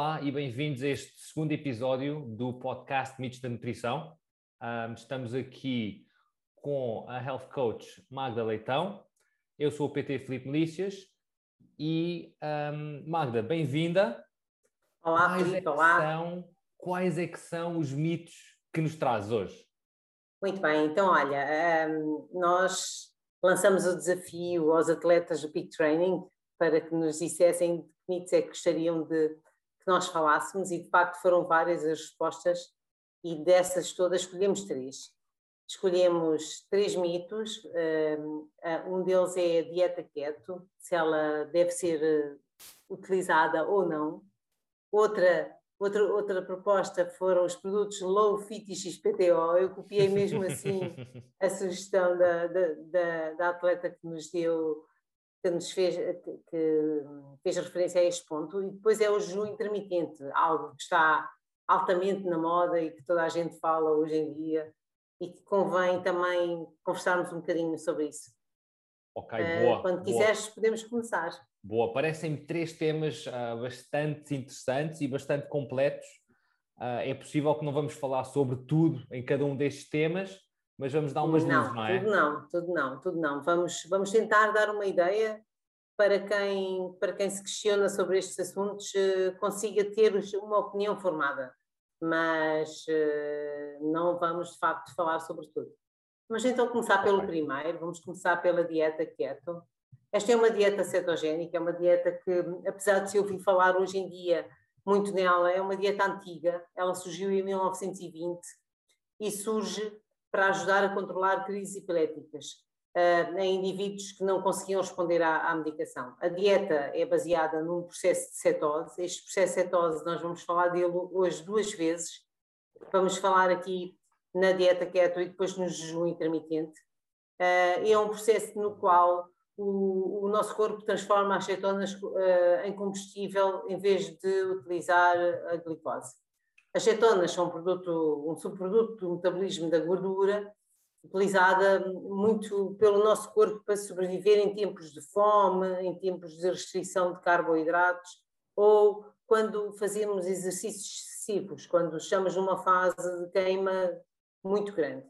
Olá e bem-vindos a este segundo episódio do podcast Mitos da Nutrição. Um, estamos aqui com a Health Coach Magda Leitão. Eu sou o PT Felipe Melícias e um, Magda, bem-vinda. Olá, quais Felipe, é olá. São, quais é que são os mitos que nos traz hoje? Muito bem, então olha, um, nós lançamos o desafio aos atletas do Peak Training para que nos dissessem que mitos é que gostariam de que nós falássemos e de facto foram várias as respostas e dessas todas escolhemos três. Escolhemos três mitos, um deles é a dieta keto, se ela deve ser eh, utilizada ou não. Outra Outra, outra proposta foram os produtos low fit e XPTO. Eu copiei mesmo assim a sugestão da, da, da, atleta que nos deu, que nos fez, que fez referência a este ponto. E depois é o jejum intermitente, algo que está altamente na moda e que toda a gente fala hoje em dia e que convém também conversarmos um bocadinho sobre isso. Ok, boa. Uh, quando boa. quiseres, podemos começar. Boa, parecem-me três temas uh, bastante interessantes e bastante completos. Uh, é possível que não vamos falar sobre tudo em cada um destes temas, mas vamos dar umas não, luzes, não é? Tudo não, tudo não, tudo não. Vamos, vamos tentar dar uma ideia para quem, para quem se questiona sobre estes assuntos uh, consiga ter uma opinião formada, mas não vamos de facto falar sobre tudo. Vamos então começar pelo primeiro, vamos começar pela dieta keto. Esta é uma dieta cetogénica, é uma dieta que, apesar de se ouvir falar hoje em dia muito nela, é uma dieta antiga, ela surgiu em 1920 e surge para ajudar a controlar crises epiléticas uh, em indivíduos que não conseguiam responder à, à, medicação. A dieta é baseada num processo de cetose, este processo de cetose nós vamos falar dele hoje duas vezes, vamos falar aqui na dieta keto e depois no jejum intermitente. Uh, é um processo no qual o, o nosso corpo transforma as cetonas uh, em combustível em vez de utilizar a glicose. As cetonas são um, produto, um subproduto do metabolismo da gordura, utilizada muito pelo nosso corpo para sobreviver em tempos de fome, em tempos de restrição de carboidratos ou quando fazemos exercícios excessivos, quando estamos numa fase de queima muito grande.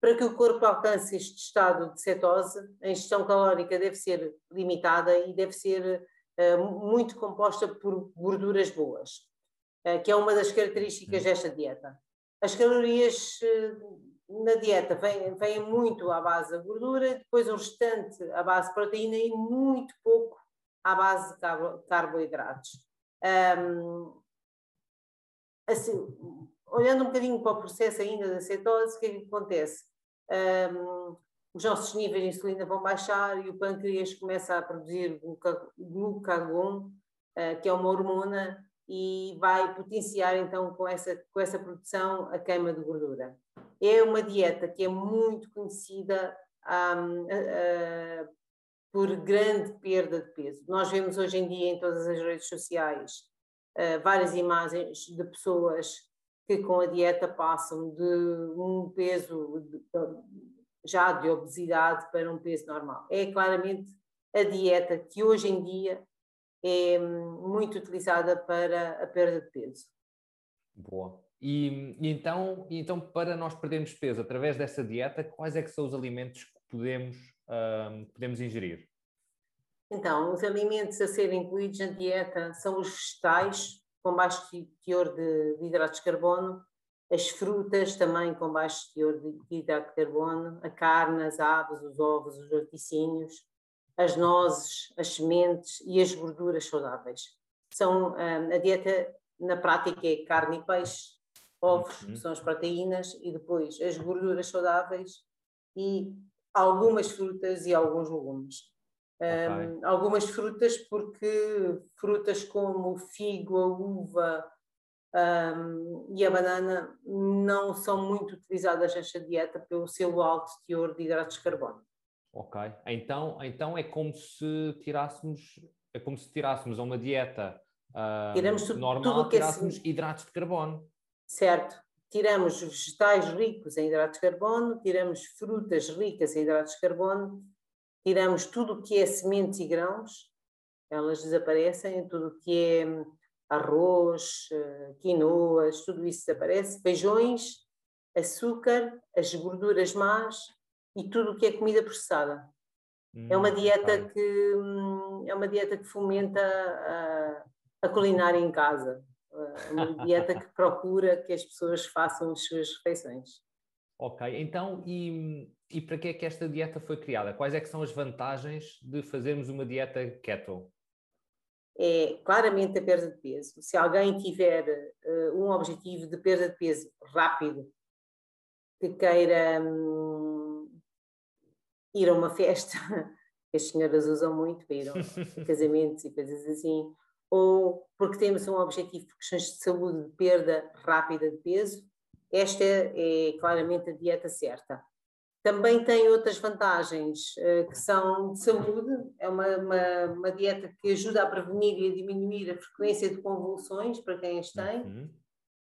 Para que o corpo alcance este estado de cetose, a ingestão calórica deve ser limitada e deve ser uh, muito composta por gorduras boas, que é uma das características hum. desta dieta. As calorias uh, na dieta vêm, vêm muito à base da gordura, depois o restante à base de proteína e muito pouco à base de carbo, carboidratos. Um, assim, olhando um bocadinho para o processo ainda da cetose, o que é que acontece? um, os nossos níveis de insulina vão baixar e o pâncreas começa a produzir glucagon, uh, que é uma hormona, e vai potenciar então com essa, com essa produção a queima de gordura. É uma dieta que é muito conhecida um, uh, uh, por grande perda de peso. Nós vemos hoje em dia em todas as redes sociais várias imagens de pessoas que com a dieta passam de um peso já de obesidade para um peso normal. É claramente a dieta que hoje em dia é muito utilizada para a perda de peso. Boa. E, e então, e então, para nós perdermos peso através dessa dieta, quais é que são os alimentos que podemos, podemos ingerir? Então, os alimentos a serem incluídos na dieta são os vegetais, com baixo teor de, de hidratos de carbono, as frutas também com baixo teor de, de hidrato de carbono, a carne, as aves, os ovos, os laticínios, as nozes, as sementes e as gorduras saudáveis. São, hum, a dieta na prática é carne e peixe, ovos, uhum. que são as proteínas, e depois as gorduras saudáveis e algumas frutas e alguns legumes. Okay. Um, algumas frutas, porque frutas como o figo, a uva um, e a banana não são muito utilizadas nesta dieta pelo seu alto teor de hidratos de carbono. Ok, então, então é como se tirássemos é como se tirássemos a uma dieta uh, normal, tirássemos é... hidratos de carbono. Certo, tiramos vegetais ricos em hidratos de carbono, tiramos frutas ricas em hidratos de carbono tiramos tudo o que é sementes e grãos, elas desaparecem, tudo o que é arroz, uh, quinoas, tudo isso desaparece, feijões, açúcar, as gorduras más e tudo o que é comida processada. Hum, é uma hum, dieta que hum, é uma dieta que fomenta a, a culinária em casa. É uma dieta que procura que as pessoas façam as suas refeições. Ok, então e, e para que é que esta dieta foi criada? Quais é que são as vantagens de fazermos uma dieta keto? É claramente a perda de peso. Se alguém tiver uh, um objetivo de perda de peso rápido, que queira um, ir a uma festa, que as senhoras usam muito para ir a casamentos e coisas assim, ou porque temos um objetivo por questões de saúde, de perda rápida de peso, esta é claramente a dieta certa. Também tem outras vantagens uh, que são de saúde, é uma, uma, uma, dieta que ajuda a prevenir e a diminuir a frequência de convulsões para quem as tem. Uhum.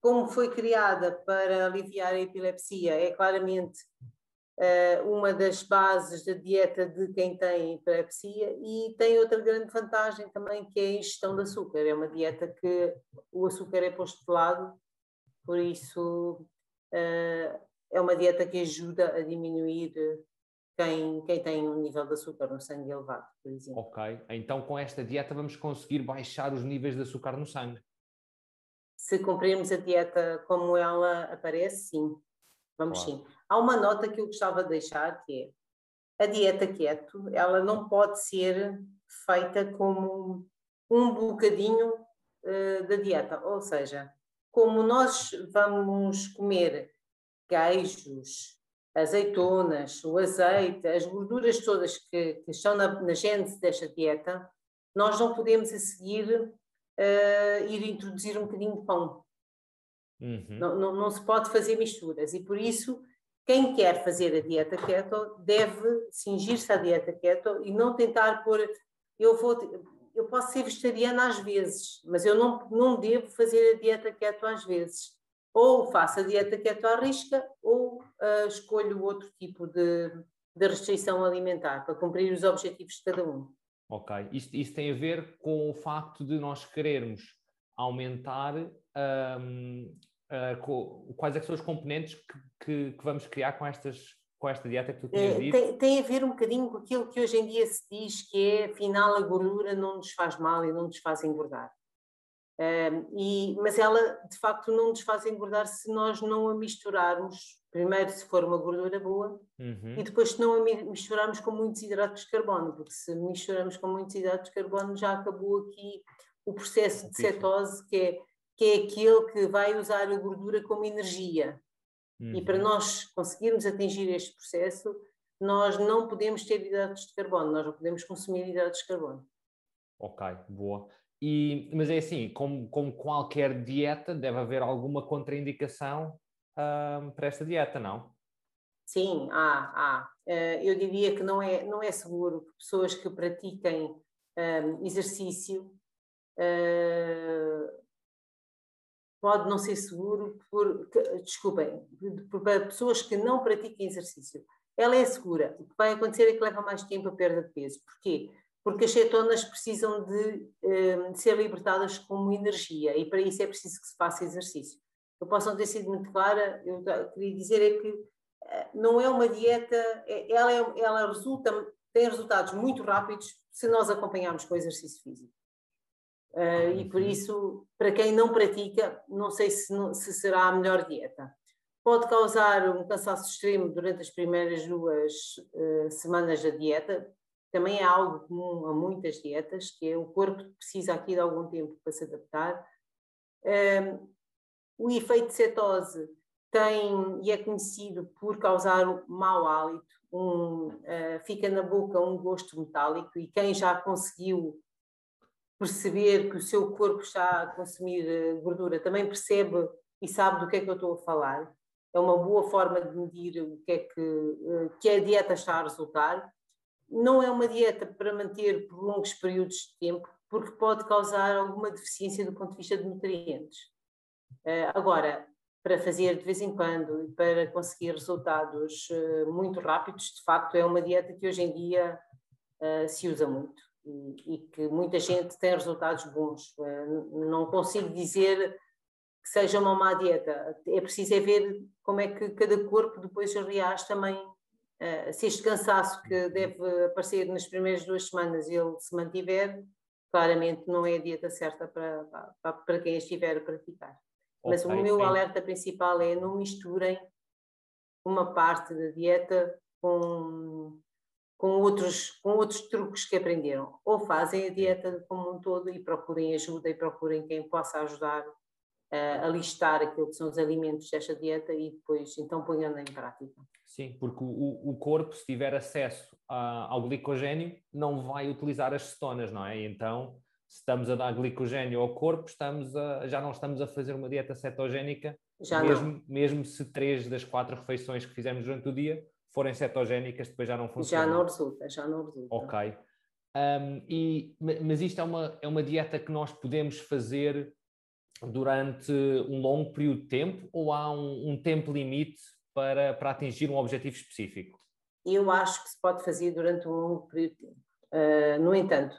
Como foi criada para aliviar a epilepsia, é claramente uma das bases da dieta de quem tem epilepsia e tem outra grande vantagem também que é a ingestão de açúcar. É uma dieta que o açúcar é posto de lado, por isso uh, é uma dieta que ajuda a diminuir quem, quem tem um nível de açúcar no sangue elevado, por exemplo. Ok, então com esta dieta vamos conseguir baixar os níveis de açúcar no sangue. Se cumprirmos a dieta como ela aparece, sim. Vamos claro. sim. Há uma nota que eu gostava de deixar que é a dieta keto, ela não pode ser feita como um bocadinho uh, da dieta, ou seja, como nós vamos comer queijos, azeitonas, o azeite, as gorduras todas que, que estão na, na gênese desta dieta, nós não podemos a seguir uh, ir introduzir um bocadinho de pão. Uhum. Não, não, não, se pode fazer misturas e por isso quem quer fazer a dieta keto deve cingir-se à dieta keto e não tentar pôr eu vou eu posso ser vegetariana às vezes mas eu não, não devo fazer a dieta keto às vezes ou faço a dieta keto à risca ou uh, escolho outro tipo de, de restrição alimentar para cumprir os objetivos de cada um. Ok, isso, isso tem a ver com o facto de nós querermos aumentar um, uh, quais é são os componentes que, que, que, vamos criar com, estas, com esta dieta que tu tinhas é, dito? Tem, tem, a ver um bocadinho com aquilo que hoje em dia se diz que é, afinal, a gordura não nos faz mal e não nos faz engordar. Um, e, mas ela, de facto, não nos faz engordar se nós não a misturarmos, primeiro se for uma gordura boa, uhum. e depois se não a misturarmos com muitos hidratos de carbono, porque se misturamos com muitos hidratos de carbono já acabou aqui o processo de cetose, que é que é aquele que vai usar a gordura como energia. Uhum. E para uhum. nós conseguirmos atingir este processo, nós não podemos ter hidratos de carbono, nós não podemos consumir hidratos de carbono. Ok, boa. E, mas é assim, como, como qualquer dieta, deve haver alguma contraindicação uh, para esta dieta, não? Sim, há, há. Uh, eu diria que não é, não é seguro que pessoas que pratiquem um, exercício pode não ser seguro por, desculpem, para pessoas que não pratiquem exercício. Ela é segura. O que vai acontecer é que leva mais tempo a perda de peso. Porquê? Porque as cetonas precisam de, um, de ser libertadas como energia e para isso é preciso que se faça exercício. Eu posso não ter sido muito clara, eu queria dizer é que eh, não é uma dieta, é, ela, é, ela resulta, tem resultados muito rápidos se nós acompanharmos com exercício físico. Uh, e por uhum. isso, para quem não pratica, não sei se, se, será a melhor dieta. Pode causar um cansaço extremo durante as primeiras duas uh, semanas da dieta. Também é algo comum a muitas dietas, que é o corpo precisa aqui de algum tempo para se adaptar. Uh, o efeito de cetose tem e é conhecido por causar um mau hálito, um, fica na boca um gosto metálico e quem já conseguiu perceber que o seu corpo está a consumir eh, gordura, também percebe e sabe do que é que eu estou a falar. É uma boa forma de medir o que é que, eh, que a dieta está a resultar. Não é uma dieta para manter por longos períodos de tempo, porque pode causar alguma deficiência do ponto de vista de nutrientes. Eh, agora, para fazer de vez em quando e para conseguir resultados muito rápidos, de facto, é uma dieta que hoje em dia se usa muito e, e, que muita gente tem resultados bons. Não consigo dizer que seja uma má dieta, é preciso é ver como é que cada corpo depois reage também. Se este cansaço que deve aparecer nas primeiras duas semanas ele se mantiver, claramente não é a dieta certa para, para, para quem estiver a praticar. Mas okay, o meu sim. alerta principal é não misturem uma parte da dieta com, com, outros, com outros truques que aprenderam. Ou fazem a dieta como um todo e procurem ajuda e procurem quem possa ajudar uh, a listar aquilo que são os alimentos desta dieta e depois então ponham-na em prática. Sim, porque o, o corpo, se tiver acesso a, ao glicogênio, não vai utilizar as cetonas, não é? Então se estamos a dar glicogênio ao corpo, estamos a, já não estamos a fazer uma dieta cetogénica, já mesmo, não. mesmo se três das quatro refeições que fizemos durante o dia forem cetogénicas, depois já não funciona. Já não resulta, já não resulta. Ok. Um, e, mas isto é uma, é uma dieta que nós podemos fazer durante um longo período de tempo ou há um, um tempo limite para, para atingir um objetivo específico? Eu acho que se pode fazer durante um longo período de tempo. Uh, no entanto,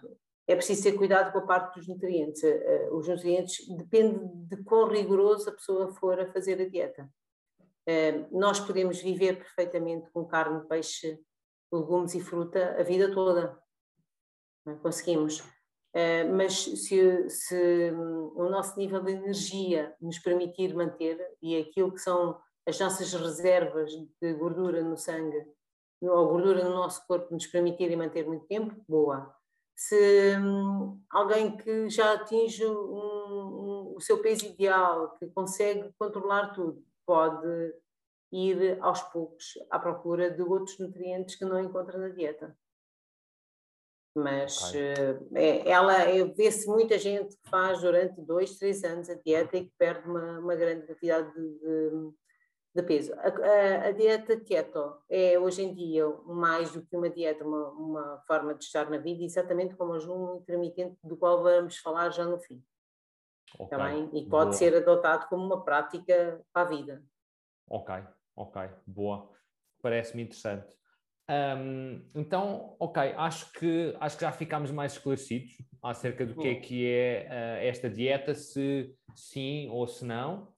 é preciso ter cuidado com a parte dos nutrientes. Eh, os nutrientes depende de quão rigoroso a pessoa for a fazer a dieta. Eh, nós podemos viver perfeitamente com carne, peixe, legumes e fruta a vida toda. É? Conseguimos. Mas se, se hum, o nosso nível de energia nos permitir manter, e aquilo que são as nossas reservas de gordura no sangue, ou gordura no nosso corpo, nos permitirem manter muito tempo, boa se hum, alguém que já atinge um, um, o seu peso ideal, que consegue controlar tudo, pode ir aos poucos à procura de outros nutrientes que não encontra na dieta. Mas okay. é, ela vê-se muita gente que faz durante dois, três anos a dieta e que perde uma, uma grande quantidade de, de, de peso. A, a, a, dieta keto é hoje em dia mais do que uma dieta, uma, uma forma de estar na vida, exatamente como o jejum intermitente, do qual vamos falar já no fim. Okay. Tá e pode Boa. ser adotado como uma prática para a vida. Ok, ok, boa. Parece-me interessante. Um, então, ok, acho que, acho que já ficámos mais esclarecidos acerca do que é que é uh, esta dieta, se sim ou se não.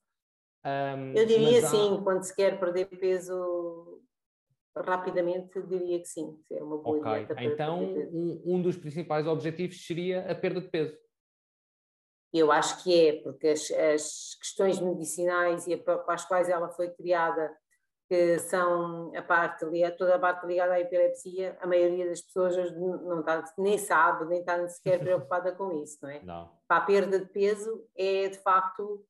Um, eu diria há... sim, quando se quer perder peso rapidamente, diria que sim, é uma boa okay. dieta. então, um, um, dos principais objetivos seria a perda de peso. Eu acho que é, porque as, as questões medicinais e para as quais ela foi criada, que são a parte, toda a parte ligada à epilepsia, a maioria das pessoas não está, nem sabe, nem está sequer preocupada com isso, não é? Não. Para a perda de peso é de facto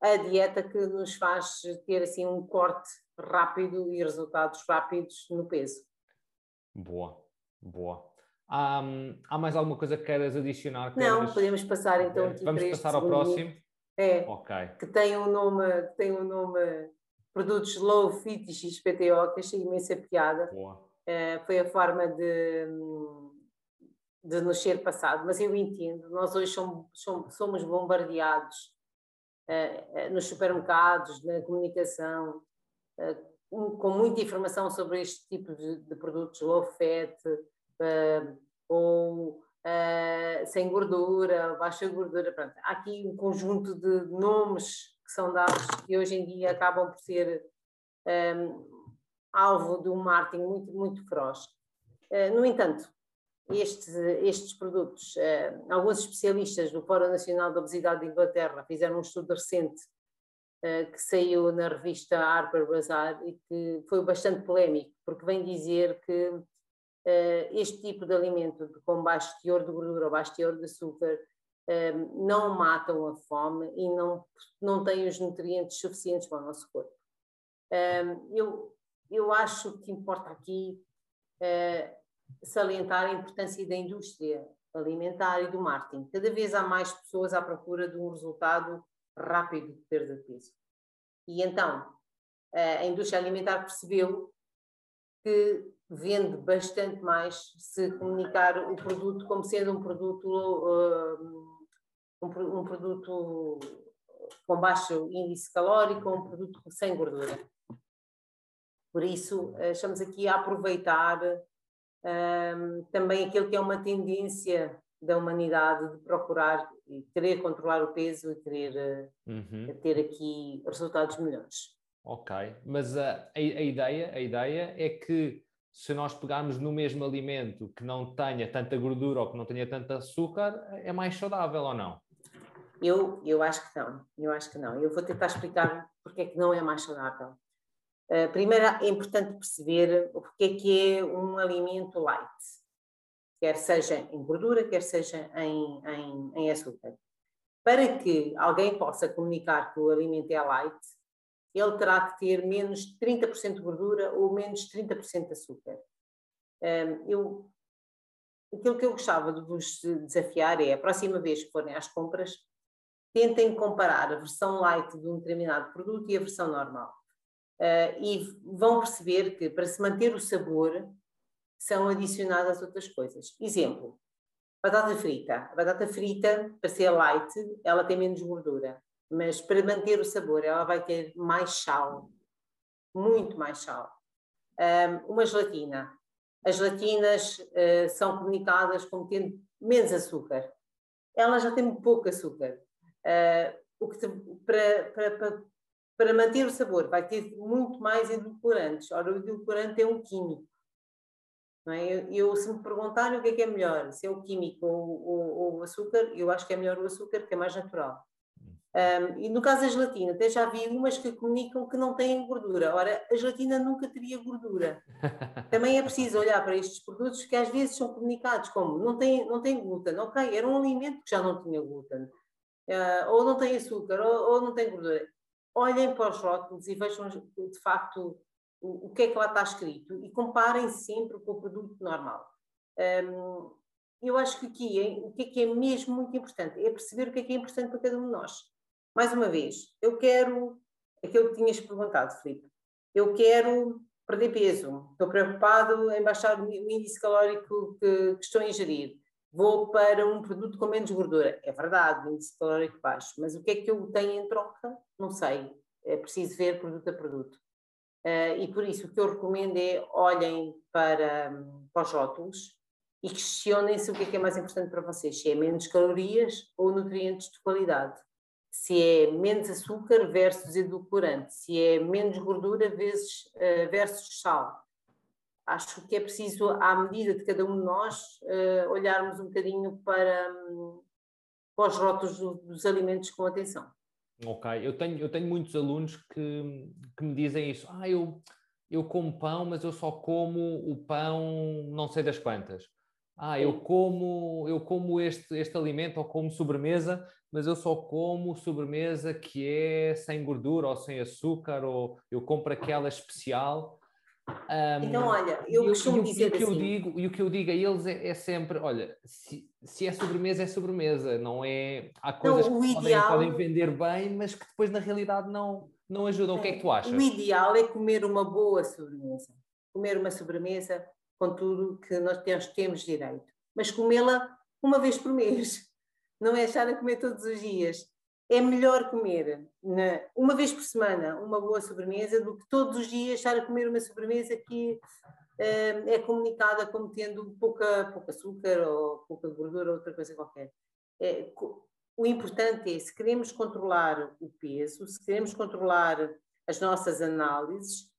a dieta que nos faz ter assim um corte rápido e resultados rápidos no peso. Boa, boa. Há, há mais alguma coisa que queiras adicionar? Não, podemos passar então aqui Vamos passar ao próximo? É, okay. que tem um nome, que tem um nome Produtos Low Fit XPTO, que achei imensa piada. É, foi a forma de, de nos ser passado, mas eu entendo, nós hoje somos, somos bombardeados eh, eh, nos supermercados, na comunicação, com muita informação sobre este tipo de, de produtos low fat ou sem gordura, baixa gordura. Pronto. Há aqui um conjunto de nomes que são dados e hoje em dia acabam por ser um, alvo de um marketing muito, muito feroz. no entanto, estes, estes produtos. Uh, alguns especialistas do Fórum Nacional da Obesidade de Inglaterra fizeram um estudo recente uh, que saiu na revista Harper Bazaar e que foi bastante polémico, porque vem dizer que uh, este tipo de alimento com baixo teor de gordura ou baixo teor de açúcar não matam a fome e não, não têm os nutrientes suficientes para o nosso corpo. eu, eu acho que importa aqui salientar a importância da indústria alimentar e do marketing. Cada vez há mais pessoas à procura de um resultado rápido de perda de peso. E então, a indústria alimentar percebeu que vende bastante mais se comunicar o produto como sendo um produto um, um produto com baixo índice calórico, um produto sem gordura. Por isso, estamos aqui a aproveitar um, também aquilo que é uma tendência da humanidade de procurar e querer controlar o peso e querer uhum. ter aqui resultados melhores. Ok, mas a, a, a, ideia, a ideia é que se nós pegarmos no mesmo alimento que não tenha tanta gordura ou que não tenha tanto açúcar, é mais saudável ou não? Eu, eu acho que não, eu acho que não. Eu vou tentar explicar porque é que não é mais saudável. Uh, primeiro é importante perceber o que é que é um alimento light, quer seja em gordura, quer seja em, em, em açúcar. Para que alguém possa comunicar que o alimento é light, ele terá que ter menos 30% de gordura ou menos 30% de açúcar. Um, eu, aquilo que eu gostava de vos desafiar é, a próxima vez que forem às compras, tentem comparar a versão light de um determinado produto e a versão normal. Uh, e vão perceber que para se manter o sabor são adicionadas outras coisas. Exemplo, batata frita. A batata frita, para ser light, ela tem menos gordura mas para manter o sabor ela vai ter mais sal, muito mais sal. Um, uma gelatina. As gelatinas uh, são comunicadas como tendo menos açúcar. Ela já tem pouco açúcar. Uh, o que te, para, para, para, para, manter o sabor vai ter muito mais edulcorantes. Ora, o edulcorante é um químico. É? Eu, eu, se me perguntarem o que é que é melhor, se é o químico ou, ou, ou o açúcar, eu acho que é melhor o açúcar, que é mais natural. Um, e no caso da gelatina, até já vi umas que comunicam que não têm gordura. Ora, a gelatina nunca teria gordura. Também é preciso olhar para estes produtos que às vezes são comunicados como não tem, não tem glúten. Ok, era um alimento que já não tinha glúten. Uh, ou não tem açúcar, ou, ou, não tem gordura. Olhem para os rótulos e vejam de facto o, o que é que lá está escrito e comparem sempre com o produto normal. Um, eu acho que aqui hein, o que é que é mesmo muito importante é perceber o que é que é importante para cada um de nós mais uma vez, eu quero aquilo que tinhas perguntado, Filipe. Eu quero perder peso, estou preocupado em baixar o índice calórico que, que estou a ingerir. Vou para um produto com menos gordura. É verdade, índice calórico baixo, mas o que é que eu tenho em troca? Não sei. É preciso ver produto a produto. Uh, e por isso o que eu recomendo é olhem para, para os rótulos e questionem-se o que é que é mais importante para vocês, se é menos calorias ou nutrientes de qualidade se é menos açúcar versus edulcorante, se é menos gordura vezes, uh, versus sal. Acho que é preciso, à medida de cada um de nós, uh, olharmos um bocadinho para, um, para os rótulos do, dos alimentos com atenção. Ok, eu tenho, eu tenho muitos alunos que, que me dizem isso. Ah, eu, eu como pão, mas eu só como o pão não sei das quantas. Ah, eu como, eu como este, este alimento ou como sobremesa, mas eu só como sobremesa que é sem gordura ou sem açúcar, ou eu compro aquela especial. Um, então, olha, eu costumo dizer o que assim. Eu digo, e o que eu digo a eles é, é sempre: olha, se, se, é sobremesa, é sobremesa, não é. Há coisas não, que ideal... podem, podem, vender bem, mas que depois na realidade não, não ajudam. É, o que é que tu achas? O ideal é comer uma boa sobremesa. Comer uma sobremesa com tudo que nós temos, temos direito. Mas comê-la uma vez por mês, não é estar a comer todos os dias. É melhor comer na, uma vez por semana uma boa sobremesa do que todos os dias estar a comer uma sobremesa que uh, é comunicada como tendo pouca, pouca açúcar ou pouca gordura ou outra coisa qualquer. É, o importante é, se queremos controlar o peso, se queremos controlar as nossas análises,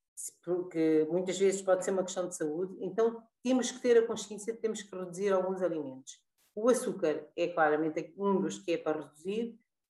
porque muitas vezes pode ser uma questão de saúde, então temos que ter a consciência de que temos que reduzir alguns alimentos. O açúcar é claramente um dos que é para reduzir.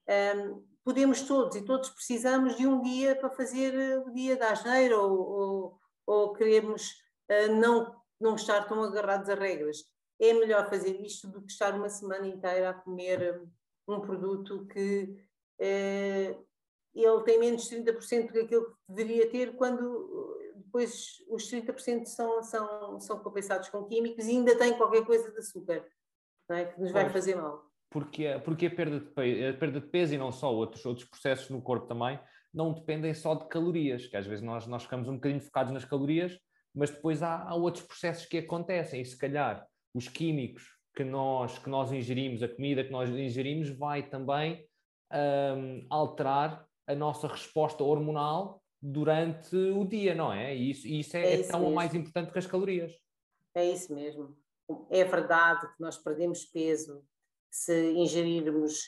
Um, podemos todos e todos precisamos de um dia para fazer eh, o dia da asneira ou, ou, ou queremos uh, não, não estar tão agarrados a regras. É melhor fazer isto do que estar uma semana inteira a comer um produto que uh, ele tem menos 30% daquilo que deveria ter, quando depois os 30% são, são, são compensados com químicos e ainda tem qualquer coisa de açúcar é? que nos vai pois, fazer mal. Porque, porque a, perda de peso, a perda de peso e não só outros, outros processos no corpo também não dependem só de calorias, que às vezes nós, nós ficamos um bocadinho focados nas calorias, mas depois há, há outros processos que acontecem e se calhar os químicos que nós, que nós ingerimos, a comida que nós ingerimos vai também um, alterar a nossa resposta hormonal durante o dia, não é? E isso, isso é, é, é tão mesmo. mais importante que as calorias. É isso mesmo. É verdade que nós perdemos peso se ingerirmos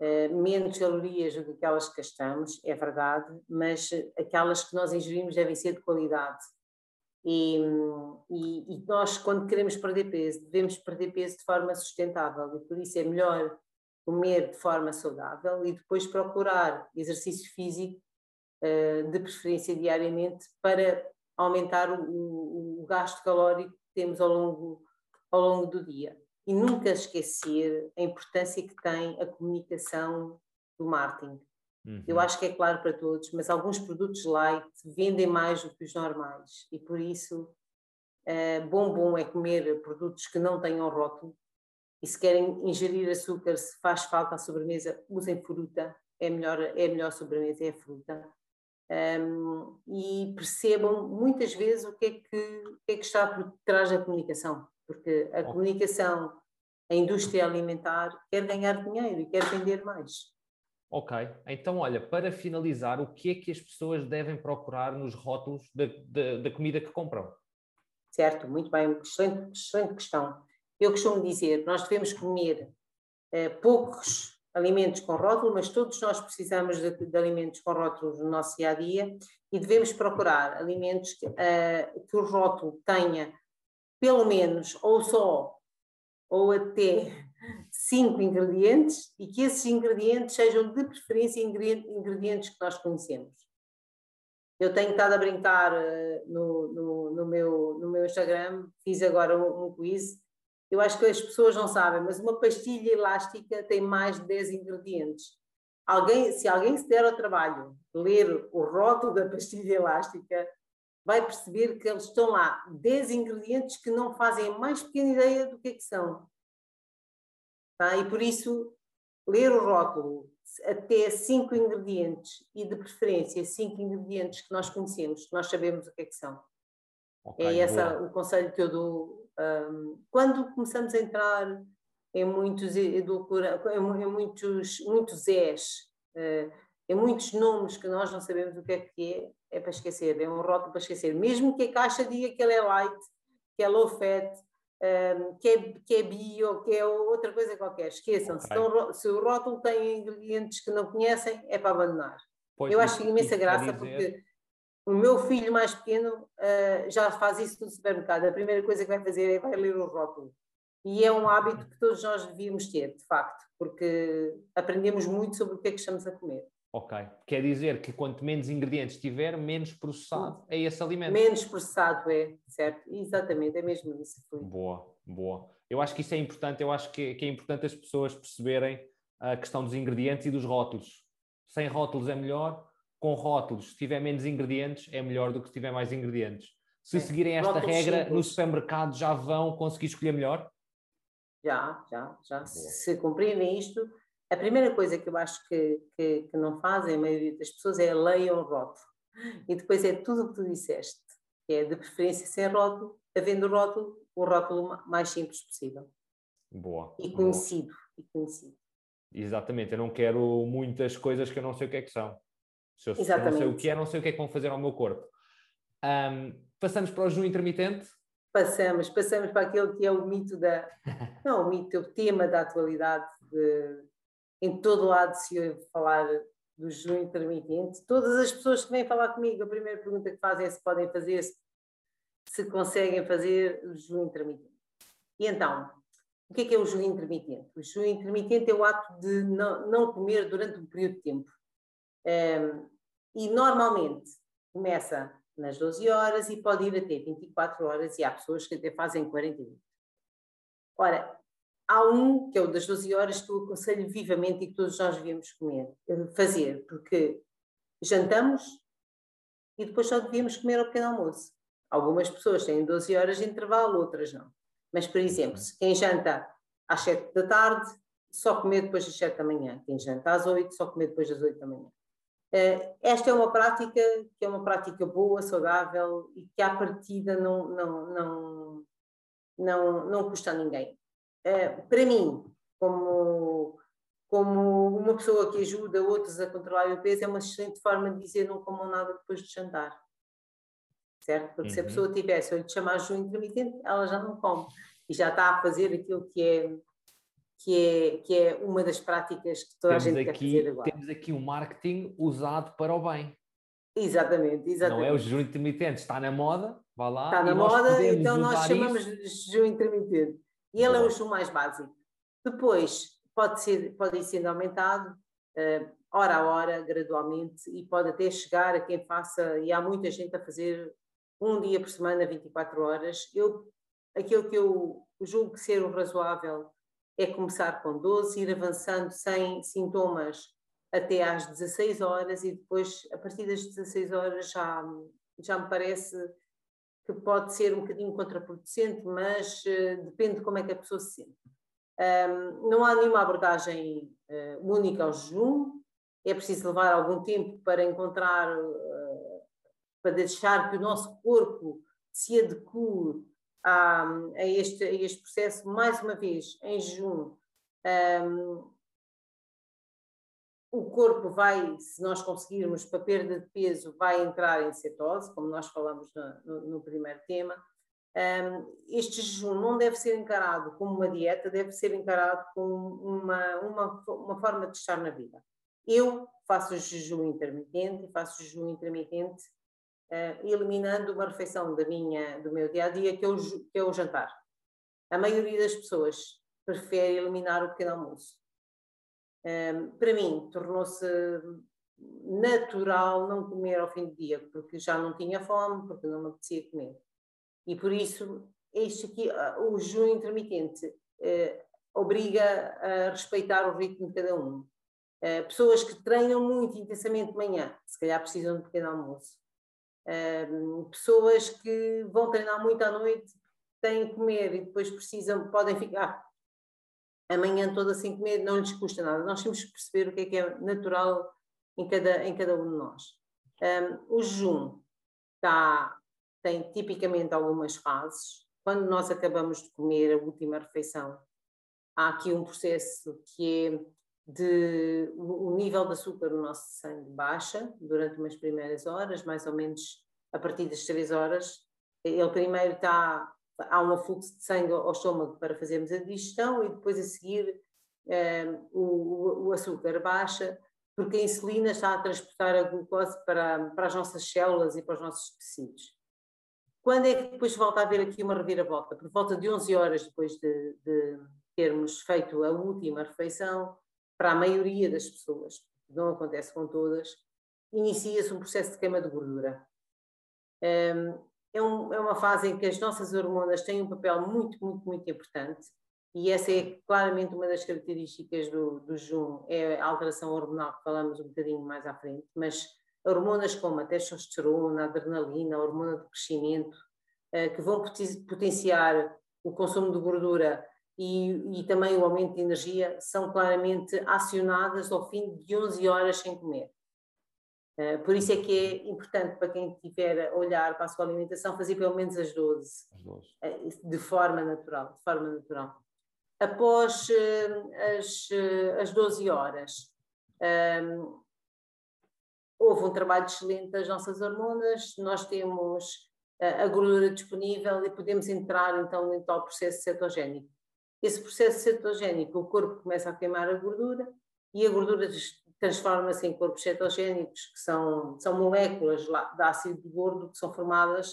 uh, menos calorias do que aquelas que gastamos, é verdade, mas aquelas que nós ingerimos devem ser de qualidade. E, e, e, nós, quando queremos perder peso, devemos perder peso de forma sustentável e por isso é melhor comer de forma saudável e depois procurar exercício físico, uh, de preferência diariamente, para aumentar o, o, gasto calórico que temos ao longo, ao longo do dia. E nunca esquecer a importância que tem a comunicação do marketing. Uhum. Eu acho que é claro para todos, mas alguns produtos light vendem mais do que os normais e por isso uh, bom bom é comer produtos que não tenham rótulo e se querem ingerir açúcar, se faz falta a sobremesa, usem fruta, é melhor, é a melhor sobremesa, é a fruta. Um, e percebam muitas vezes o que, é que, o que é que está por trás da comunicação, porque a comunicação, a indústria alimentar quer ganhar dinheiro e quer vender mais. Ok, então olha, para finalizar, o que é que as pessoas devem procurar nos rótulos da, da, da comida que compram? Certo, muito bem, excelente, excelente questão. Eu costumo dizer, nós devemos comer eh, poucos alimentos com rótulo, mas todos nós precisamos de, de, alimentos com rótulos no nosso dia a dia e devemos procurar alimentos que, uh, que o rótulo tenha pelo menos ou só ou até cinco ingredientes e que esses ingredientes sejam de preferência ingredientes que nós conhecemos. Eu tenho estado a brincar uh, no, no, no, meu, no meu Instagram, fiz agora um, um quiz eu acho que as pessoas não sabem, mas uma pastilha elástica tem mais de 10 ingredientes. Alguém, se alguém se der ao trabalho ler o rótulo da pastilha elástica, vai perceber que eles estão lá 10 ingredientes que não fazem a mais pequena ideia do que, é que são. Tá? E por isso, ler o rótulo até 5 ingredientes e de preferência 5 ingredientes que nós conhecemos, que nós sabemos o que é que são. Okay, é esse o conselho que eu dou um, quando começamos a entrar em muitos edulcora, em muitos, muitos és, uh, em muitos nomes que nós não sabemos o que é que é, é para esquecer, é um rótulo para esquecer. Mesmo que a caixa diga que ele é light, que é low fat, um, que, é, que é bio, que é outra coisa qualquer, esqueçam. Okay. Se, se, o rótulo tem ingredientes que não conhecem, é para abandonar. Pois, Eu acho imensa graça dizer... porque o meu filho mais pequeno uh, já faz isso no supermercado. A primeira coisa que vai fazer é vai ler o rótulo. E é um hábito que todos nós devíamos ter, de facto, porque aprendemos muito sobre o que é que estamos a comer. Ok. Quer dizer que quanto menos ingredientes tiver, menos processado é esse alimento. Menos processado é, certo? Exatamente, é mesmo isso. Boa, boa. Eu acho que isso é importante, eu acho que, que é importante as pessoas perceberem a questão dos ingredientes e dos rótulos. Sem rótulos é melhor, com rótulos, se tiver menos ingredientes, é melhor do que se tiver mais ingredientes. Se é. seguirem esta rótulos regra, simples. no supermercado já vão conseguir escolher melhor? Já, já, já. Boa. Se cumprirem isto, a primeira coisa que eu acho que, que, que não fazem a maioria das pessoas é leiam o rótulo. E depois é tudo o que tu disseste, que é de preferência sem rótulo, havendo rótulo, o rótulo mais simples possível. Boa. E conhecido. Boa. E conhecido. Exatamente, eu não quero muitas coisas que eu não sei o que é que são. Se eu, Exatamente. não sei o que é, não sei o que é que vão fazer ao meu corpo. Um, passamos para o jejum intermitente? Passamos, passamos para aquele que é o mito da. Não, o mito, é o tema da atualidade. De, em todo lado se ouve falar do jejum intermitente. Todas as pessoas que vêm falar comigo, a primeira pergunta que fazem é se podem fazer, se, se conseguem fazer o jejum intermitente. E então, o que é que é o jejum intermitente? O jejum intermitente é o ato de não, não comer durante um período de tempo. Um, e normalmente começa nas 12 horas e pode ir até 24 horas, e há pessoas que até fazem 40 minutos. Ora, há um que é o das 12 horas que eu aconselho vivamente e que todos nós devíamos comer, eh, fazer, porque jantamos e depois só devíamos comer ao pequeno almoço. Algumas pessoas têm 12 horas de intervalo, outras não. Mas, por exemplo, quem janta às 7 da tarde, só comer depois das 7 da manhã. Quem janta às 8, só comer depois das 8 da manhã. Eh, esta é uma prática que é uma prática boa, saudável e que à partida não, não, não, não, não custa a ninguém. Eh, para mim, como, como uma pessoa que ajuda outros a controlar o peso, é uma excelente forma de dizer não comam nada depois de jantar. certo? Porque uhum. se a uhum. pessoa tivesse, eu lhe chamar jejum intermitente, ela já não come e já está a fazer aquilo que é que é, que é uma das práticas que toda temos a gente aqui, quer fazer agora. Temos aqui um marketing usado para o bem. Exatamente, exatamente. Não é o jejum intermitente, está na moda, vá lá. Está na moda, então nós chamamos de jejum intermitente. E ele é o jejum mais básico. Depois, pode, ser, pode ir sendo aumentado, uh, hora a hora, gradualmente, e pode até chegar a quem faça, e há muita gente a fazer um dia por semana, 24 horas. Eu, aquilo que eu julgo ser o razoável é começar com 12, ir avançando sem sintomas até às 16 horas e depois, a partir das 16 horas, já, já me parece que pode ser um bocadinho contraproducente, mas uh, depende de como é que a pessoa se sente. Um, não há nenhuma abordagem uh, única ao jejum, é preciso levar algum tempo para encontrar, uh, para deixar que o nosso corpo se adeque a, a, este, a este processo, mais uma vez, em jejum. Um, o corpo vai, se nós conseguirmos para perda de peso, vai entrar em cetose, como nós falamos no, no, no primeiro tema. Um, este jejum não deve ser encarado como uma dieta, deve ser encarado como uma, uma, uma forma de estar na vida. Eu faço jejum intermitente, faço jejum intermitente eliminando uma refeição da minha, do meu dia a dia, que é, o, que é o jantar. A maioria das pessoas prefere eliminar o pequeno almoço. Um, para mim, tornou-se natural não comer ao fim do dia, porque já não tinha fome, porque não me apetecia comer. E por isso, este aqui, ah, o jejum intermitente, uh, obriga a respeitar o ritmo de cada um. Uh, pessoas que treinam muito intensamente de manhã, se calhar precisam de pequeno almoço. Pessoas que vão treinar muito à noite, têm que comer e depois precisam, podem ficar a manhã toda sem comer, não lhes custa nada. Nós temos que perceber o que é que é natural em cada, em cada um de nós. Um, o jejum está, tem tipicamente algumas fases. Quando nós acabamos de comer a última refeição, há aqui um processo que é de o nível de açúcar no nosso sangue baixa durante umas primeiras horas, mais ou menos a partir das 3 horas. Ele primeiro está há um fluxo de sangue ao estômago para fazermos a digestão e depois a seguir eh, o, o, açúcar baixa, porque a insulina está a transportar a glucose para, para as nossas células e para os nossos tecidos. Quando é que depois volta a haver aqui uma reviravolta? Por volta de 11 horas depois de, de termos feito a última refeição, para a maioria das pessoas, não acontece com todas, inicia-se um processo de queima de gordura. Um, é, um, é, uma fase em que as nossas hormonas têm um papel muito, muito, muito importante e essa é claramente uma das características do, do jejum, é a alteração hormonal que falamos um bocadinho mais à frente, mas hormonas como a testosterona, a adrenalina, a hormona do crescimento, uh, que vão potenciar o consumo de gordura e, e, também o aumento de energia, são claramente acionadas ao fim de 11 horas sem comer. Uh, por isso é que é importante para quem tiver a olhar para a sua alimentação fazer pelo menos as 12, as 12. Uh, de forma natural, de forma natural. Após uh, as, as 12 horas, um, houve um trabalho excelente das nossas hormonas, nós temos a gordura disponível e podemos entrar então no tal processo cetogénico. Esse processo cetogénico, o corpo começa a queimar a gordura e a gordura transforma-se em corpos cetogénicos, que são, são moléculas de ácido gordo que são formadas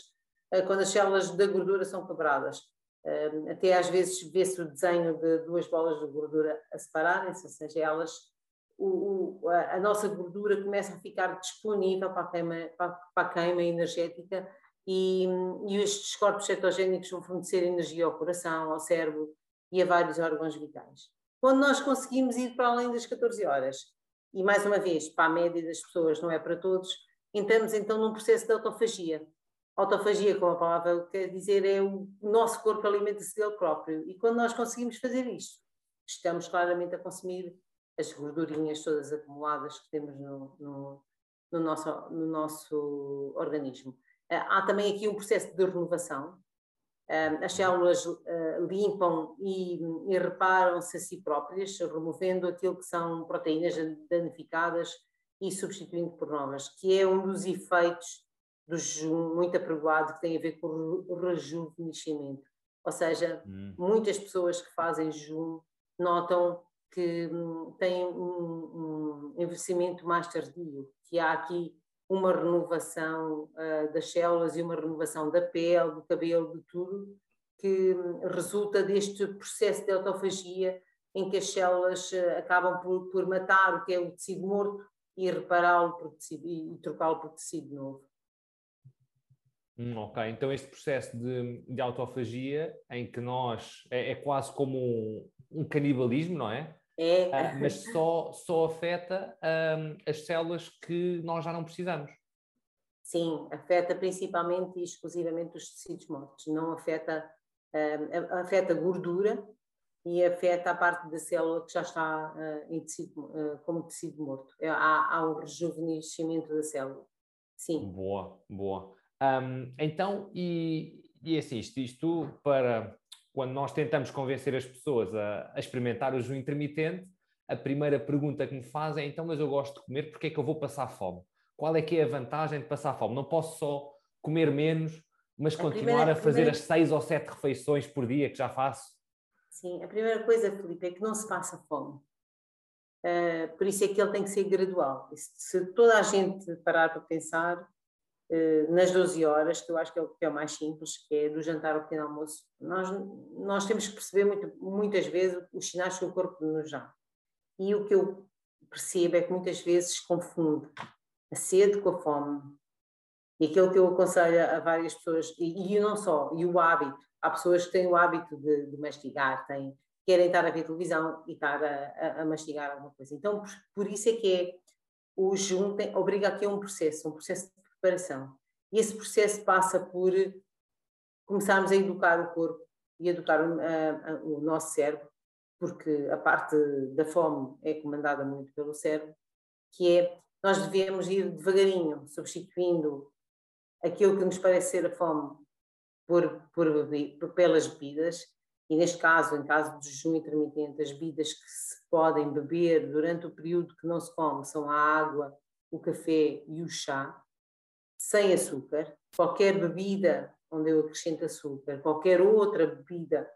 uh, quando as células da gordura são quebradas. Uh, até às vezes vê-se o desenho de duas bolas de gordura a separarem-se, ou seja, elas, o, o, a, nossa gordura começa a ficar disponível para a queima, para, para a queima energética e, e estes corpos cetogénicos vão fornecer energia ao coração, ao cérebro e a vários órgãos vitais. Quando nós conseguimos ir para além das 14 horas, e mais uma vez, para a média das pessoas, não é para todos, entramos então num processo de autofagia. Autofagia, como a palavra quer dizer, é o nosso corpo alimenta-se dele próprio. E quando nós conseguimos fazer isto, estamos claramente a consumir as gordurinhas todas acumuladas que temos no, no, no nosso, no nosso organismo. Ah, há também aqui um processo de renovação, as células ah, limpam e, e reparam-se a si próprias, removendo aquilo que são proteínas danificadas e substituindo por novas, que é um dos efeitos do jejum muito apregoado que tem a ver com o rejuvenescimento. Ou seja, hum. muitas pessoas que fazem jejum notam que hum, têm um, um envelhecimento mais tardio, que há aqui uma renovação uh, das células e uma renovação da pele, do cabelo, de tudo, que resulta deste processo de autofagia em que as células uh, acabam por, por, matar o que é o tecido morto e repará-lo e, e trocá-lo por tecido novo. Hum, ok, então este processo de, de autofagia em que nós é, é quase como um, um, canibalismo, não é? É. Uh, mas só, só afeta um, as células que nós já não precisamos. Sim, afeta principalmente e exclusivamente os tecidos mortos, não afeta, um, afeta gordura e afeta a parte da célula que já está uh, em tecido, uh, como tecido morto. É, há, há um rejuvenescimento da célula. Sim. Boa, boa. Um, então, e, e assim, isto, isto para quando nós tentamos convencer as pessoas a, a, experimentar o jejum intermitente, a primeira pergunta que me fazem é então, mas eu gosto de comer, porque é que eu vou passar fome? Qual é que é a vantagem de passar fome? Não posso só comer menos, mas a continuar primeira, a fazer primeira... as seis ou sete refeições por dia que já faço? Sim, a primeira coisa, Felipe, é que não se passa fome. Uh, por isso é que ele tem que ser gradual. Se toda a gente parar para pensar, nas 12 horas, que eu acho que é o que é o mais simples, que é do jantar ao pequeno almoço. Nós, nós temos que perceber muito, muitas vezes os sinais que o corpo nos dá. E o que eu percebo é que muitas vezes confunde a sede com a fome. E aquilo que eu aconselho a várias pessoas, e, e não só, e o hábito. Há pessoas que têm o hábito de, de mastigar, têm, querem estar a ver televisão e estar a, a, a mastigar alguma coisa. Então, por, por, isso é que é, o jejum obriga aqui a um processo, um processo de preparação. E esse processo passa por começarmos a educar o corpo e educar o, a, a, o nosso cérebro, porque a parte da fome é comandada muito pelo cérebro, que é nós devemos ir devagarinho, substituindo aquilo que nos parece ser a fome por, por, por pelas bebidas, e neste caso, em caso de jejum intermitente, as bebidas que se podem beber durante o período que não se come são a água, o café e o chá, sem açúcar, qualquer bebida onde eu acrescento açúcar, qualquer outra bebida,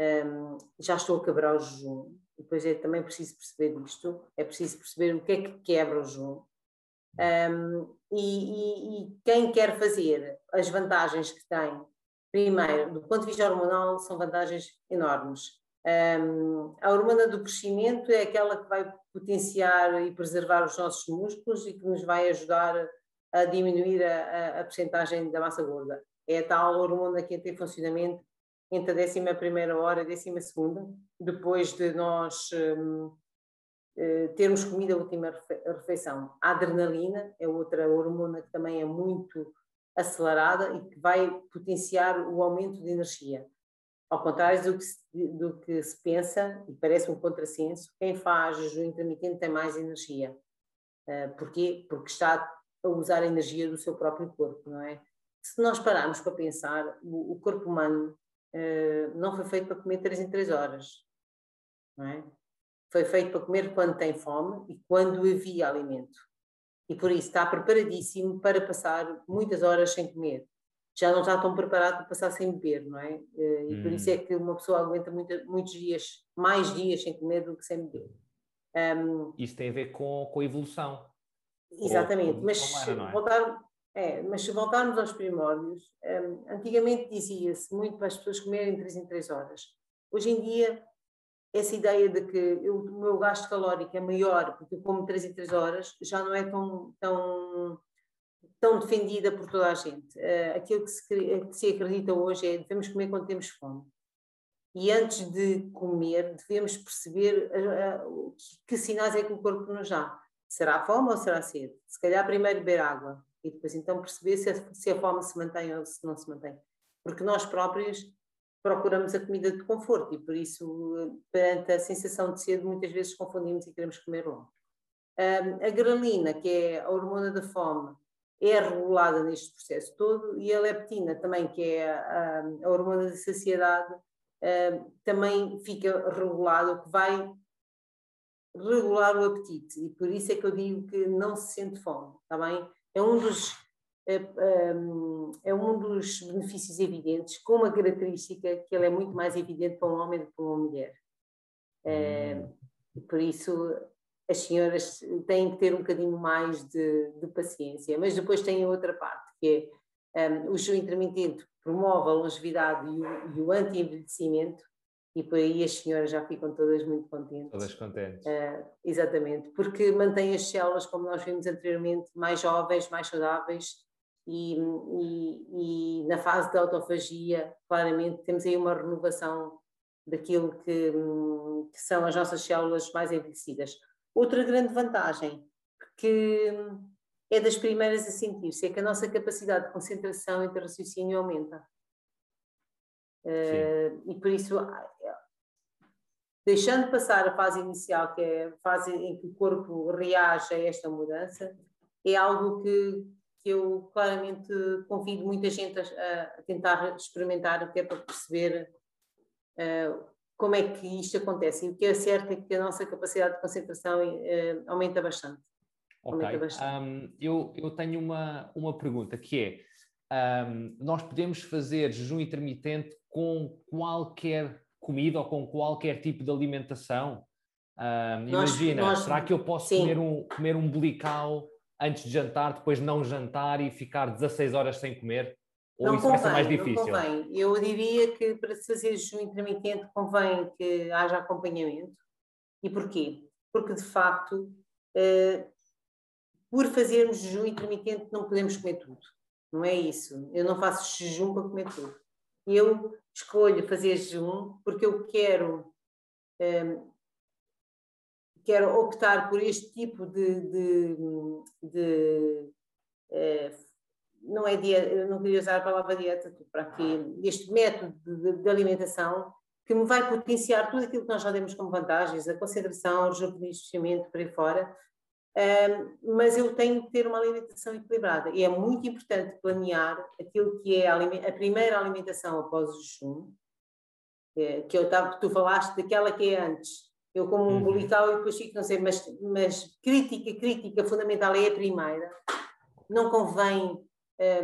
um, já estou a quebrar o jejum. Depois é também preciso perceber isto, é preciso perceber o que é que quebra o jejum. Um, e, e, e, quem quer fazer as vantagens que tem, primeiro, do ponto de vista hormonal, são vantagens enormes. Um, a hormona do crescimento é aquela que vai potenciar e preservar os nossos músculos e que nos vai ajudar a diminuir a, a, a percentagem da massa gorda. É a tal hormona que entra em funcionamento entre a 11 hora e a 12, depois de nós um, eh, termos comido a última refeição. A adrenalina é outra hormona que também é muito acelerada e que vai potenciar o aumento de energia. Ao contrário do que, se, do que se pensa, e parece um contrassenso, quem faz jejum intermitente tem mais energia. Uh, porquê? Porque está a usar a energia do seu próprio corpo, não é? Se nós pararmos para pensar, o, o corpo humano uh, não foi feito para comer 3 em 3 horas, não é? Foi feito para comer quando tem fome e quando havia alimento. E por isso está preparadíssimo para passar muitas horas sem comer. Já não está tão preparado para passar sem beber, não é? Uh, e hum. por isso é hum. que uma pessoa aguenta muita, muitos dias, mais dias sem comer do que sem beber. Um, isso tem a ver com, com a evolução. Exatamente, mas, humana, é? voltar, é, mas se voltarmos aos primórdios, um, antigamente dizia-se muito para as pessoas comerem 3 em 3 horas. Hoje em dia, essa ideia de que eu, o meu gasto calórico é maior porque eu como 3 em 3 horas já não é tão, tão, tão defendida por toda a gente. Uh, aquilo que se, que se acredita hoje é que devemos comer quando temos fome. E antes de comer, devemos perceber uh, uh, que sinais é que o corpo nos dá Será fome ou será sede? Se calhar primeiro beber água e depois então perceber se a, se a fome se mantém ou se não se mantém. Porque nós próprios procuramos a comida de conforto e por isso, perante a sensação de sede, muitas vezes confundimos e queremos comer logo. Um, a grelina, que é a hormona da fome, é regulada neste processo todo e a leptina também, que é a, a hormona da saciedade, um, também fica regulada, o que vai regular o apetite e por isso é que eu digo que não se sente fome, está bem? É um dos, é um dos benefícios evidentes, com uma característica que ele é muito mais evidente para um homem do que para uma mulher. Hum. Por isso, as senhoras têm que ter um bocadinho mais de, de paciência. Mas depois tem outra parte, que é um, o jejum intermitente promove a longevidade e o, e o anti-envelhecimento, e por aí as senhoras já ficam todas muito contentes. Todas contentes. Uh, exatamente, porque mantém as células, como nós vimos anteriormente, mais jovens, mais saudáveis e, e, e, na fase de autofagia, claramente, temos aí uma renovação daquilo que, que, são as nossas células mais envelhecidas. Outra grande vantagem, que é das primeiras a sentir-se, é que a nossa capacidade de concentração e de raciocínio aumenta. Uh, e por isso, deixando passar a fase inicial, que é a fase em que o corpo reage a esta mudança, é algo que que eu claramente convido muita gente a, a tentar experimentar, até para perceber uh, como é que isto acontece. E o que é certo é que a nossa capacidade de concentração uh, aumenta bastante. Ok. Aumenta bastante. Um, eu, eu tenho uma, uma pergunta que é: um, nós podemos fazer jejum intermitente com qualquer comida ou com qualquer tipo de alimentação? Um, nós, imagina, nós, será que eu posso comer um, comer um bolical antes de jantar, depois não jantar e ficar 16 horas sem comer? Ou não isso convém, vai ser mais difícil? Não convém. Eu diria que para se fazer jejum intermitente convém que haja acompanhamento. E porquê? Porque de facto, eh, por fazermos jejum intermitente, não podemos comer tudo. Não é isso. Eu não faço jejum para comer tudo. Eu escolho fazer jejum porque eu quero eh, quero optar por este tipo de, de, de eh, não é dieta, não queria usar a palavra dieta para aqui, este método de, de, alimentação que me vai potenciar tudo aquilo que nós já demos como vantagens, a concentração, o rejuvenescimento, por aí fora, um, mas eu tenho que ter uma alimentação equilibrada e é muito importante planear aquilo que é a, a primeira alimentação após o jejum, eh, que eu que tu falaste daquela que é antes, eu como um uhum. umbilical e depois fico, não sei, mas, mas crítica, crítica fundamental é a primeira. Não convém,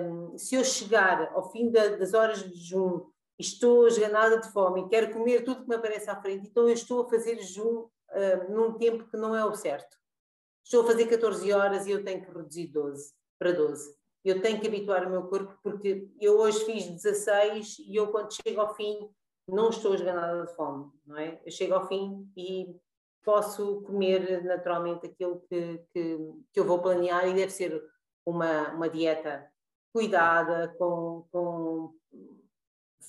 um, se eu chegar ao fim da, das horas de jejum e estou esganada de fome e quero comer tudo que me aparece à frente, então eu estou a fazer jejum um, num tempo que não é o certo. Estou a fazer 14 horas e eu tenho que reduzir 12 para 12. Eu tenho que habituar o meu corpo porque eu hoje fiz 16 e eu quando chego ao fim não estou esganada de fome, não é? Eu chego ao fim e posso comer naturalmente aquilo que, que, que eu vou planear e deve ser uma, uma dieta cuidada, com, com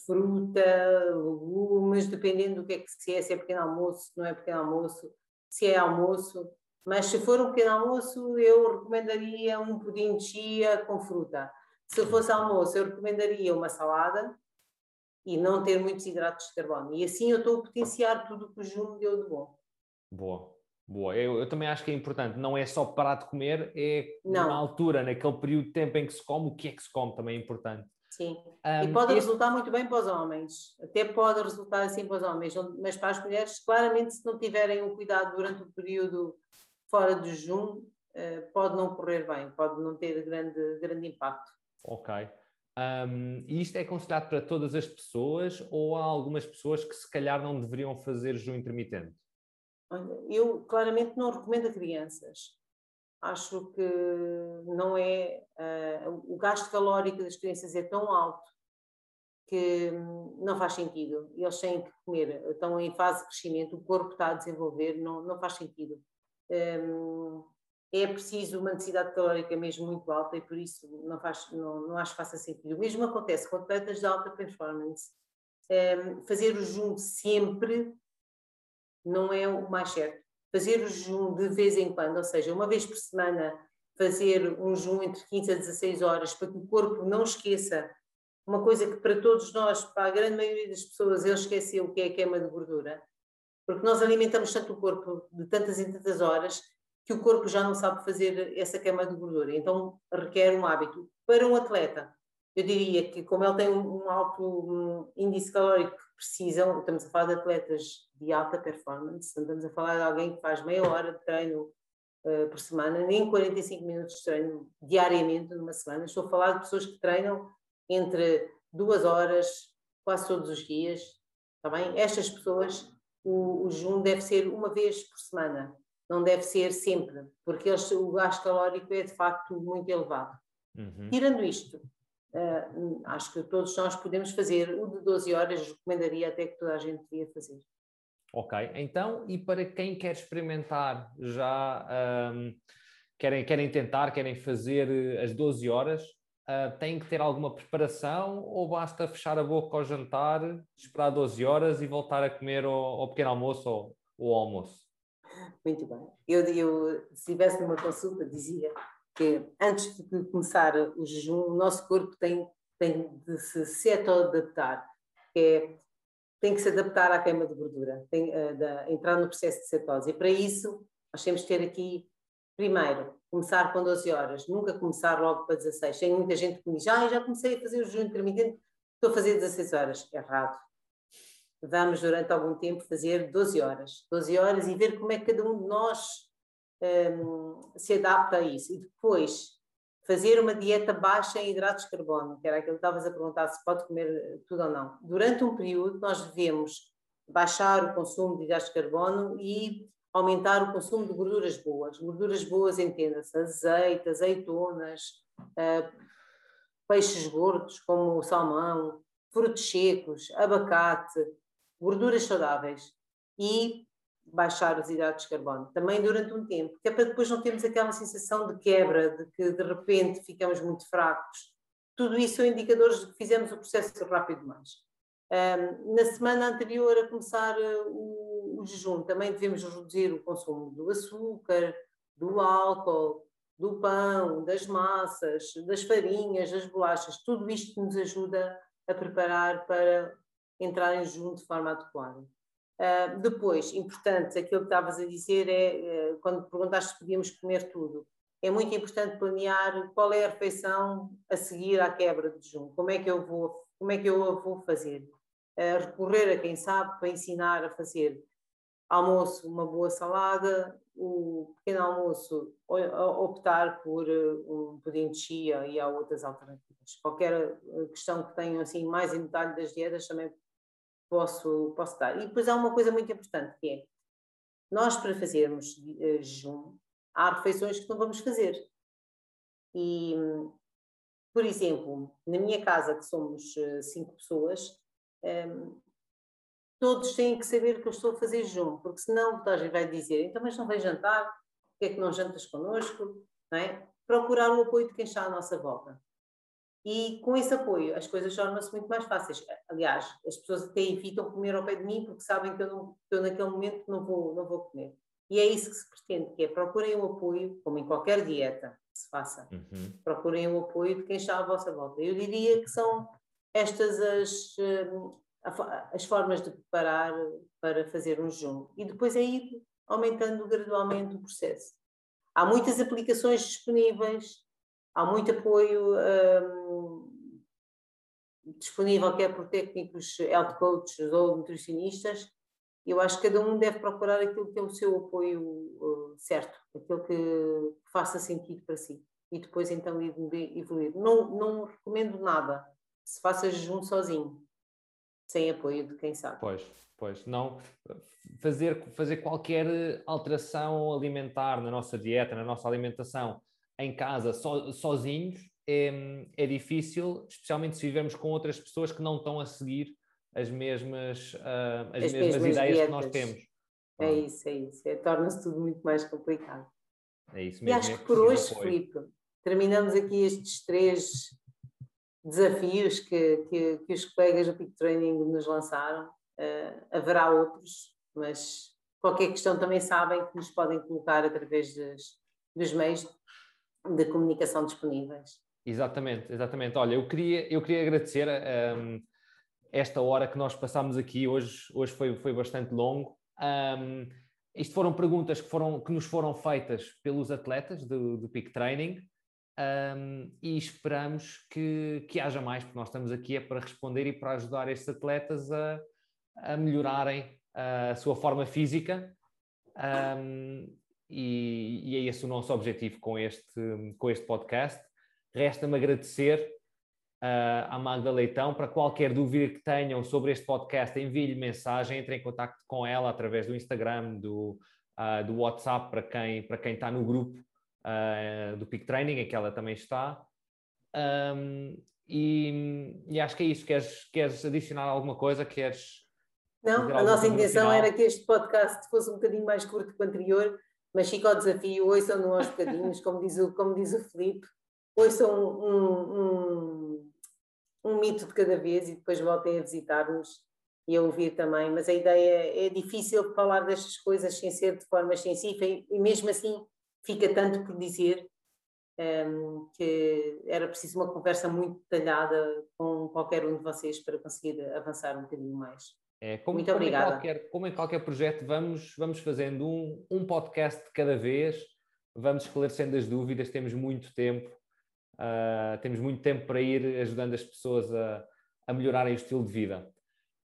fruta, legumes, dependendo do que é que se é, se é pequeno almoço, se não é pequeno almoço, se é almoço. Mas se for um pequeno almoço, eu recomendaria um pudim de chia com fruta. Se fosse almoço, eu recomendaria uma salada, e não ter muitos hidratos de carbono. E assim eu estou a potenciar tudo o que o jejum me deu de bom. Boa, boa. Eu, eu, também acho que é importante, não é só parar de comer, é não. na altura, naquele período de tempo em que se come, o que é que se come também é importante. Sim, um, e pode resultar muito bem para os homens, até pode resultar assim para os homens, mas para as mulheres, claramente, se não tiverem um cuidado durante o período fora do jejum, eh, pode não correr bem, pode não ter grande, grande impacto. Ok. Um, e isto é aconselhado para todas as pessoas ou há algumas pessoas que se calhar não deveriam fazer jejum intermitente? Eu claramente não recomendo a crianças. Acho que não é. Uh, o gasto calórico das crianças é tão alto que não faz sentido. Eles têm que comer, estão em fase de crescimento, o corpo está a desenvolver, não, não faz sentido. É preciso uma necessidade calórica mesmo muito alta e por isso não, faz, não, não acho que faça sentido. O mesmo acontece com atletas de alta performance. Fazer o jejum sempre não é o mais certo. Fazer o jejum de vez em quando, ou seja, uma vez por semana, fazer um jejum entre 15 a 16 horas para que o corpo não esqueça uma coisa que para todos nós, para a grande maioria das pessoas, ele esqueceu que é a queima de gordura. Porque nós alimentamos tanto o corpo de tantas e tantas horas que o corpo já não sabe fazer essa queima de gordura. Então requer um hábito. Para um atleta, eu diria que como ele tem um alto índice calórico que precisam, estamos a falar de atletas de alta performance, estamos a falar de alguém que faz meia hora de treino uh, por semana, nem 45 minutos de treino diariamente numa semana. Estou a falar de pessoas que treinam entre duas horas, quase todos os dias. Está bem? Estas pessoas, o, o jejum deve ser uma vez por semana, não deve ser sempre, porque eles, o gasto calórico é de facto muito elevado. Uhum. Tirando isto, uh, acho que todos nós podemos fazer o de 12 horas, recomendaria até que toda a gente devia fazer. Ok, então, e para quem quer experimentar já, um, querem, querem tentar, querem fazer eh, as 12 horas, uh, têm que ter alguma preparação ou basta fechar a boca ao jantar, esperar 12 horas e voltar a comer ao, pequeno almoço ou, ao almoço? Muito bem. Eu, eu, se estivesse numa consulta, dizia que antes de começar o jejum, o nosso corpo tem, tem de se seto-adaptar, que é tem que se adaptar à queima de gordura, tem uh, de entrar no processo de cetose. E para isso, nós temos que ter aqui, primeiro, começar com 12 horas, nunca começar logo para 16. Tem muita gente que me diz, ah, já comecei a fazer o jejum intermitente, estou a fazer 16 horas. Errado. Vamos, durante algum tempo, fazer 12 horas. 12 horas e ver como é que cada um de nós um, se adapta a isso. E depois, fazer uma dieta baixa em hidratos de carbono, que era aquilo que estavas a perguntar se pode comer tudo ou não. Durante um período, nós devemos baixar o consumo de hidratos de carbono e aumentar o consumo de gorduras boas. Gorduras boas, entenda-se, azeite, azeitonas, uh, peixes gordos, como o salmão, frutos secos, abacate, gorduras saudáveis. E baixar os hidratos de carbono, também durante um tempo, que é para depois não termos aquela sensação de quebra, de que de repente ficamos muito fracos. Tudo isso são indicadores de que fizemos o processo rápido demais. Um, na semana anterior a começar o, o, jejum, também devemos reduzir o consumo do açúcar, do álcool, do pão, das massas, das farinhas, das bolachas. Tudo isto nos ajuda a preparar para entrar em jejum de forma adequada. Uh, depois, importante, aquilo que estavas a dizer é, uh, quando perguntaste se podíamos comer tudo, é muito importante planear qual é a refeição a seguir à quebra de jejum, como é que eu vou, como é que eu vou fazer. Uh, recorrer a quem sabe para ensinar a fazer almoço, uma boa salada, o pequeno almoço, optar por um pudim de chia e há outras alternativas. Qualquer questão que tenham assim mais em detalhe das dietas também posso, posso dar. E depois há uma coisa muito importante que é, nós para fazermos uh, jejum, há refeições que não vamos fazer. E, por exemplo, na minha casa, que somos cinco pessoas, todos têm que saber que eu estou a fazer jejum, porque senão o gente vai dizer, então mas não vem jantar, porque é que não jantas connosco? Não é? Procurar o apoio de quem está à nossa volta. E com esse apoio, as coisas tornam-se muito mais fáceis. Aliás, as pessoas até evitam comer ao pé de mim porque sabem que eu, não, que eu naquele momento não vou, não vou comer. E é isso que se pretende, que é procurem o apoio, como em qualquer dieta que se faça, uhum. procurem o apoio de quem está à vossa volta. Eu diria que são estas as, hum, as formas de preparar para fazer um jejum. E depois é ir aumentando gradualmente o processo. Há muitas aplicações disponíveis, há muito apoio um, disponível, quer por técnicos health coaches ou nutricionistas. Eu acho que cada um deve procurar aquilo que é o seu apoio uh, certo, aquilo que faça sentido para si. E depois então evoluir. Não, não recomendo nada. Se faça jejum sozinho, sem apoio de quem sabe. Pois, pois. Não fazer, fazer qualquer alteração alimentar na nossa dieta, na nossa alimentação, em casa so, sozinhos é, é difícil, especialmente se vivemos com outras pessoas que não estão a seguir as mesmas, uh, as, as, mesmas, mesmas ideias dietas. que nós temos. É isso, é isso. É, Torna-se tudo muito mais complicado. É isso mesmo. E acho é que por hoje, Filipe, terminamos aqui estes três desafios que, que, que os colegas do Peak Training nos lançaram. Uh, haverá outros, mas qualquer questão também sabem que nos podem colocar através dos, dos meios de comunicação disponíveis. Exatamente, exatamente. Olha, eu queria, eu queria agradecer um, esta hora que nós passámos aqui, hoje, hoje foi, foi bastante longo. Um, isto foram perguntas que, foram, que nos foram feitas pelos atletas do, do Peak Training um, e esperamos que, que haja mais, porque nós estamos aqui é para responder e para ajudar estes atletas a, a melhorarem a sua forma física um, e, e, é esse o nosso objetivo com este, com este podcast. Resta-me agradecer uh, à Magda Leitão. Para qualquer dúvida que tenham sobre este podcast, envie-lhe mensagem, entre em contato com ela através do Instagram, do, uh, do WhatsApp, para quem, para quem está no grupo uh, do Peak Training, em que ela também está. Um, e, e, acho que é isso. Queres, queres adicionar alguma coisa? Queres. Não, a nossa intenção era que este podcast fosse um bocadinho mais curto que o anterior, mas fica o desafio, ouçam-no aos bocadinhos, como diz o, como diz o Filipe, ouçam um, um, um, mito de cada vez e depois voltem a visitar-nos e a ouvir também. Mas a ideia é difícil falar destas coisas sem ser de forma científica e mesmo assim fica tanto por dizer um, que era preciso uma conversa muito detalhada com qualquer um de vocês para conseguir avançar um bocadinho mais. É, como, Muito como obrigada. Em qualquer, como em qualquer projeto, vamos, vamos fazendo um, um podcast de cada vez, vamos esclarecendo as dúvidas, temos muito tempo, uh, temos muito tempo para ir ajudando as pessoas a, a melhorarem o estilo de vida.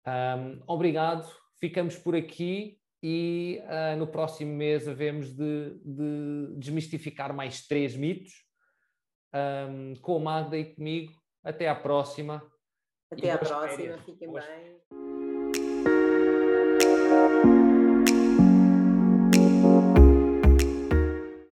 Um, obrigado, ficamos por aqui e uh, no próximo mês havemos de, de desmistificar mais três mitos um, com a Magda e comigo. Até à próxima. Até à próxima, férias. fiquem Boas. bem.